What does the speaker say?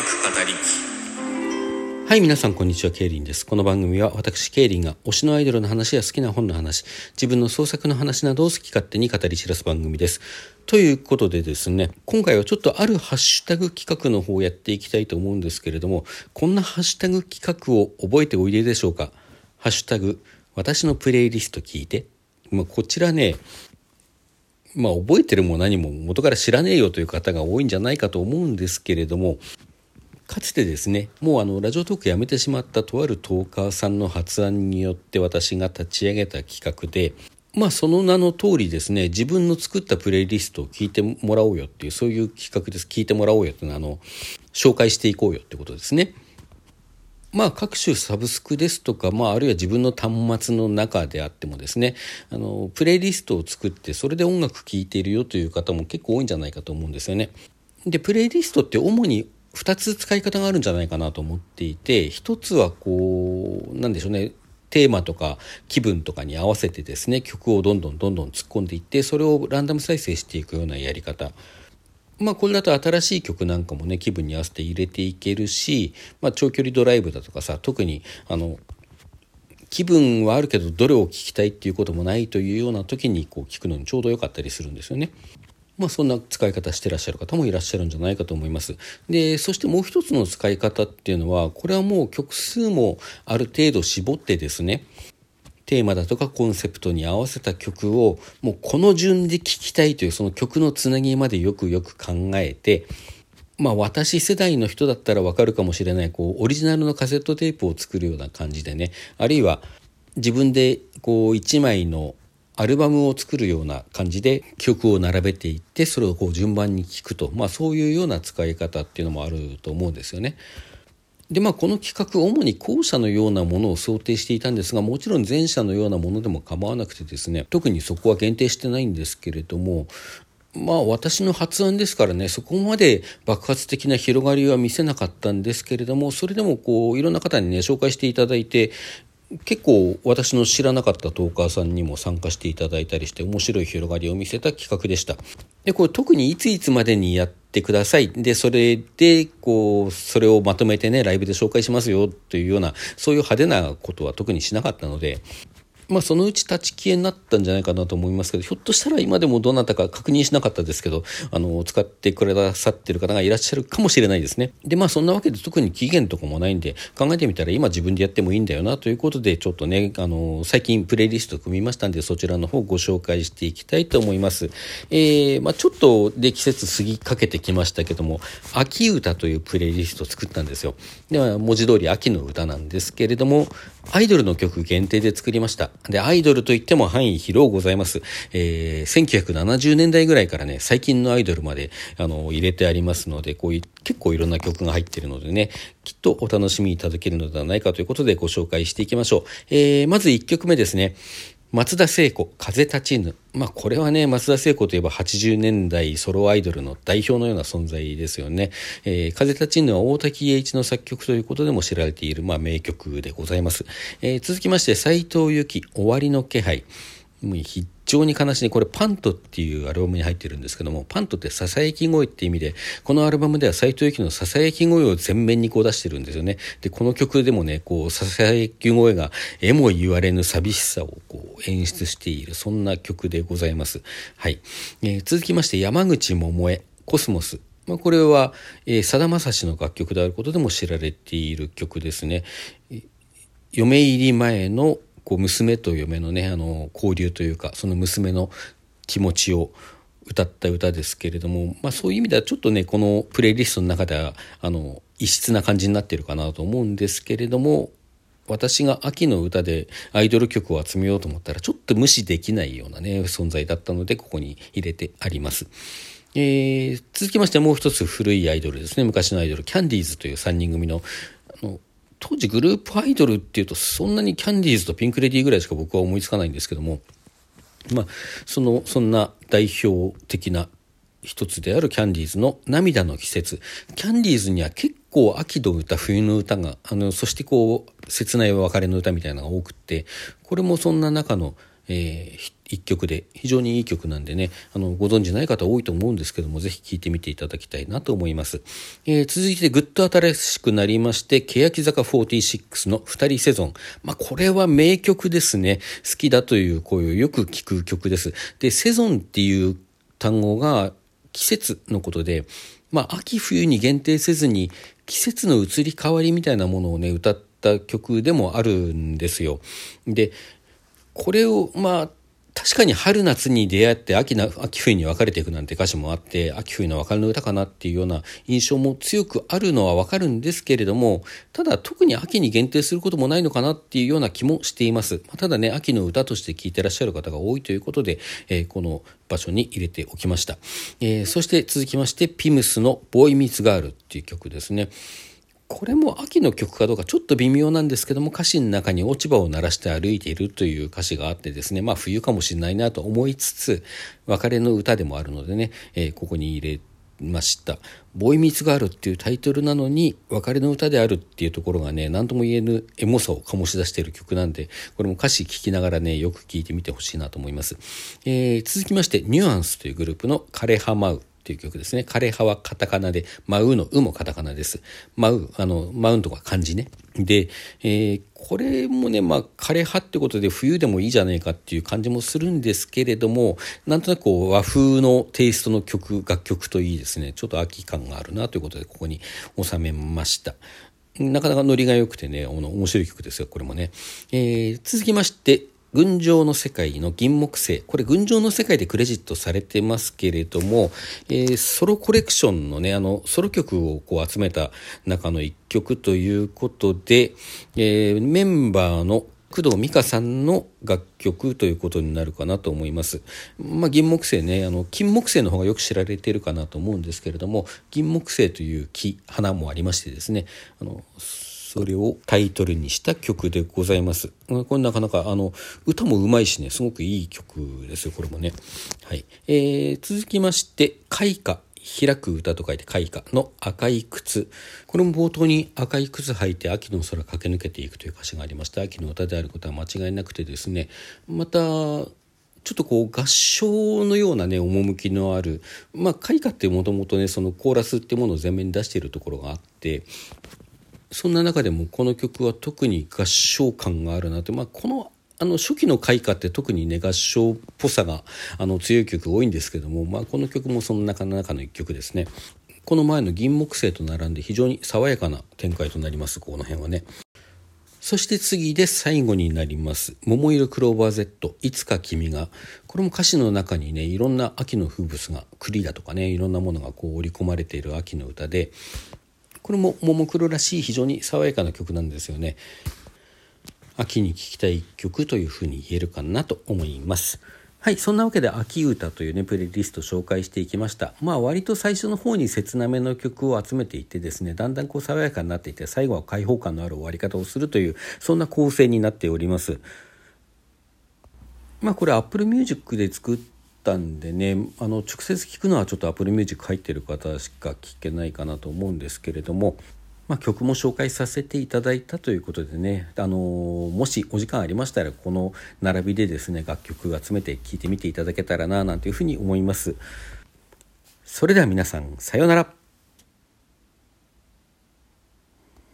語りはい、皆さん、こんにちは。ケイリンです。この番組は、私、ケイリンが推しのアイドルの話や好きな本の話、自分の創作の話などを好き勝手に語り散らす番組です。ということでですね、今回はちょっとあるハッシュタグ企画の方をやっていきたいと思うんですけれども、こんなハッシュタグ企画を覚えておいででしょうか？ハッシュタグ、私のプレイリスト聞いて。まあ、こちらね、まあ、覚えてるも何も元から知らねえよという方が多いんじゃないかと思うんですけれども、かつてですねもうあのラジオトークやめてしまったとあるトーカーさんの発案によって私が立ち上げた企画でまあその名の通りですね自分の作ったプレイリストを聞いてもらおうよっていうそういう企画です聞いてもらおうよっていうのはあの紹介していこうよってことですね。まあ各種サブスクですとか、まああるいは自分の端末の中であってもですね、あの、プレイリストを作ってそれで音楽聴いているよという方も結構多いんじゃないかと思うんですよね。で、プレイリストって主に2つ使い方があるんじゃないかなと思っていて1つはこうなんでしょうねテーマとか気分とかに合わせてですね曲をどんどんどんどん突っ込んでいってそれをランダム再生していくようなやり方まあこれだと新しい曲なんかもね気分に合わせて入れていけるし、まあ、長距離ドライブだとかさ特にあの気分はあるけどどれを聴きたいっていうこともないというような時にこう聞くのにちょうど良かったりするんですよね。まあ、そんな使い方してらっしゃる方もいらっしゃるんじゃないかと思います。で、そしてもう一つの使い方っていうのは、これはもう曲数もある程度絞ってですね、テーマだとかコンセプトに合わせた曲をもうこの順で聴きたいというその曲のつなぎまでよくよく考えて、まあ私世代の人だったらわかるかもしれないこうオリジナルのカセットテープを作るような感じでねあるいは自分でこう1枚のアルバムを作るような感じで曲を並べていってそれをこう順番に聴くと、まあ、そういうような使い方っていうのもあると思うんですよね。でまあこの企画主に後者のようなものを想定していたんですがもちろん前者のようなものでも構わなくてですね特にそこは限定してないんですけれどもまあ私の発案ですからねそこまで爆発的な広がりは見せなかったんですけれどもそれでもこういろんな方にね紹介していただいて結構私の知らなかったトーカーさんにも参加していただいたりして面白い広がりを見せた企画でした。で、これ特にいついつまでにやってください。で、それで、こう、それをまとめてね、ライブで紹介しますよというような、そういう派手なことは特にしなかったので、まあ、そのうち立ち消えになったんじゃないかなと思いますけどひょっとしたら今でもどなたか確認しなかったですけどあの使ってくださってる方がいらっしゃるかもしれないですね。でまあそんなわけで特に期限とかもないんで考えてみたら今自分でやってもいいんだよなということでちょっとねあの最近プレイリスト組みましたんでそちらの方ご紹介していきたいと思います、えー、まあ、ちょっとで季節過ぎかけてきましたけども秋歌というプレイリストを作ったんですよ。では文字通り秋の歌なんですけれどもアイドルの曲限定で作りましたでアイドルといっても範囲広うございます。えー、1970年代ぐらいからね、最近のアイドルまで、あの、入れてありますので、こういう、結構いろんな曲が入ってるのでね、きっとお楽しみいただけるのではないかということでご紹介していきましょう。えー、まず1曲目ですね。松田聖子、風立ちぬ。まあこれはね、松田聖子といえば80年代ソロアイドルの代表のような存在ですよね。えー、風立ちぬは大滝栄一の作曲ということでも知られている、まあ名曲でございます。えー、続きまして、斎藤由貴、終わりの気配。もう非常に悲しいこれパントっていうアルバムに入ってるんですけどもパントってささやき声って意味でこのアルバムでは斎藤由貴のささやき声を前面にこう出してるんですよね。でこの曲でもねこうささやき声がえも言われぬ寂しさをこう演出しているそんな曲でございます。はい、えー、続きまして山口百恵コスモス。まあ、これはさだまさしの楽曲であることでも知られている曲ですね。嫁入り前のこう娘と嫁のねあの交流というかその娘の気持ちを歌った歌ですけれども、まあ、そういう意味ではちょっとねこのプレイリストの中ではあの異質な感じになっているかなと思うんですけれども私が秋の歌でアイドル曲を集めようと思ったらちょっと無視できないようなね存在だったのでここに入れてあります。えー、続きましてもう一つ古いアイドルですね昔のアイドルキャンディーズという3人組のあの当時グループアイドルっていうとそんなにキャンディーズとピンク・レディーぐらいしか僕は思いつかないんですけどもまあそのそんな代表的な一つであるキャンディーズの「涙の季節」キャンディーズには結構秋の歌冬の歌があのそしてこう切ない別れの歌みたいなのが多くってこれもそんな中の、えー、一曲で非常にいい曲なんでねあのご存知ない方多いと思うんですけどもぜひ聴いてみていただきたいなと思います、えー、続いてぐっと新しくなりまして欅坂46の二人セゾン。まあこれは名曲ですね。好きだという声をよく聞く曲です。でセゾンっていう単語が季節のことでまあ秋冬に限定せずに季節の移り変わりみたいなものをね歌った曲でもあるんですよ。でこれをまあ確かに春夏に出会って秋な秋冬に分かれていくなんて歌詞もあって秋冬の別れの歌かなっていうような印象も強くあるのは分かるんですけれどもただ特に秋に限定することもないのかなっていうような気もしています。ただね秋の歌として聴いてらっしゃる方が多いということで、えー、この場所に入れておきました、えー、そして続きましてピムスの「ボーイ・ミーツ・ガール」っていう曲ですね。これも秋の曲かどうかちょっと微妙なんですけども歌詞の中に落ち葉を鳴らして歩いているという歌詞があってですねまあ冬かもしれないなと思いつつ別れの歌でもあるのでね、えー、ここに入れました「ボイ・ミーツ・ガール」っていうタイトルなのに別れの歌であるっていうところがね何とも言えぬエモさを醸し出している曲なんでこれも歌詞聴きながらねよく聴いてみてほしいなと思います、えー、続きまして「ニュアンス」というグループの「枯れ葉舞う」っていう曲ですね。枯葉はカタカナで、舞うのうもカタカナです。舞う、あの、舞うとか漢字ね。で、えー、これもね、まあ、枯葉ってことで冬でもいいじゃないかっていう感じもするんですけれども、なんとなくこう和風のテイストの曲、楽曲といいですね、ちょっと秋感があるなということで、ここに収めました。なかなかノリが良くてね、面白い曲ですよ、これもね。えー、続きまして、群青の世界の銀木星。これ群青の世界でクレジットされてますけれども、えー、ソロコレクションのね、あの、ソロ曲をこう集めた中の一曲ということで、えー、メンバーの工藤美香さんの楽曲ということになるかなと思います。まあ、銀木犀ね、あの、金木犀の方がよく知られているかなと思うんですけれども、銀木犀という木、花もありましてですね、あの、それをタイトルにした曲でございます。これなかなかあの歌もうまいしねすごくいい曲ですよこれもね。はいえー、続きまして「開花」開く歌と書いて開花の赤い靴。これも冒頭に赤い靴履いて秋の空駆け抜けていくという歌詞がありまして、秋の歌であることは間違いなくてですね、また、ちょっとこう合唱のようなね、趣のある、まあ、開花ってもともとね、そのコーラスっていうものを前面に出しているところがあって、そんな中でもこの曲は特に合唱感があるなって、まあ、このあの初期の開花って特にね合唱っぽさがあの強い曲多いんですけども、まあ、この曲もその中の中の一曲ですね。この前の銀木星と並んで非常に爽やかな展開となりますこの辺はね。そして次で最後になります。桃色クローバー Z、いつか君が。これも歌詞の中にね、いろんな秋の風物が、栗だとかね、いろんなものがこう織り込まれている秋の歌で、これもももクロらしい非常に爽やかな曲なんですよね。秋に聴きたい曲というふうに言えるかなと思います。はいそんなわけで秋歌というねプレイリスト紹介していきました。まあ割と最初の方に切なめの曲を集めていってですねだんだんこう爽やかになっていて最後は開放感のある終わり方をするというそんな構成になっております。まあこれ Apple Music で作っったんでねあの直接聞くのはちょっとアプリミュージック入ってる方しか聞けないかなと思うんですけれども、まあ、曲も紹介させていただいたということでねあのもしお時間ありましたらこの並びでですね楽曲集めて聴いてみていただけたらななんていうふうに思います。それでは皆さんさようなら。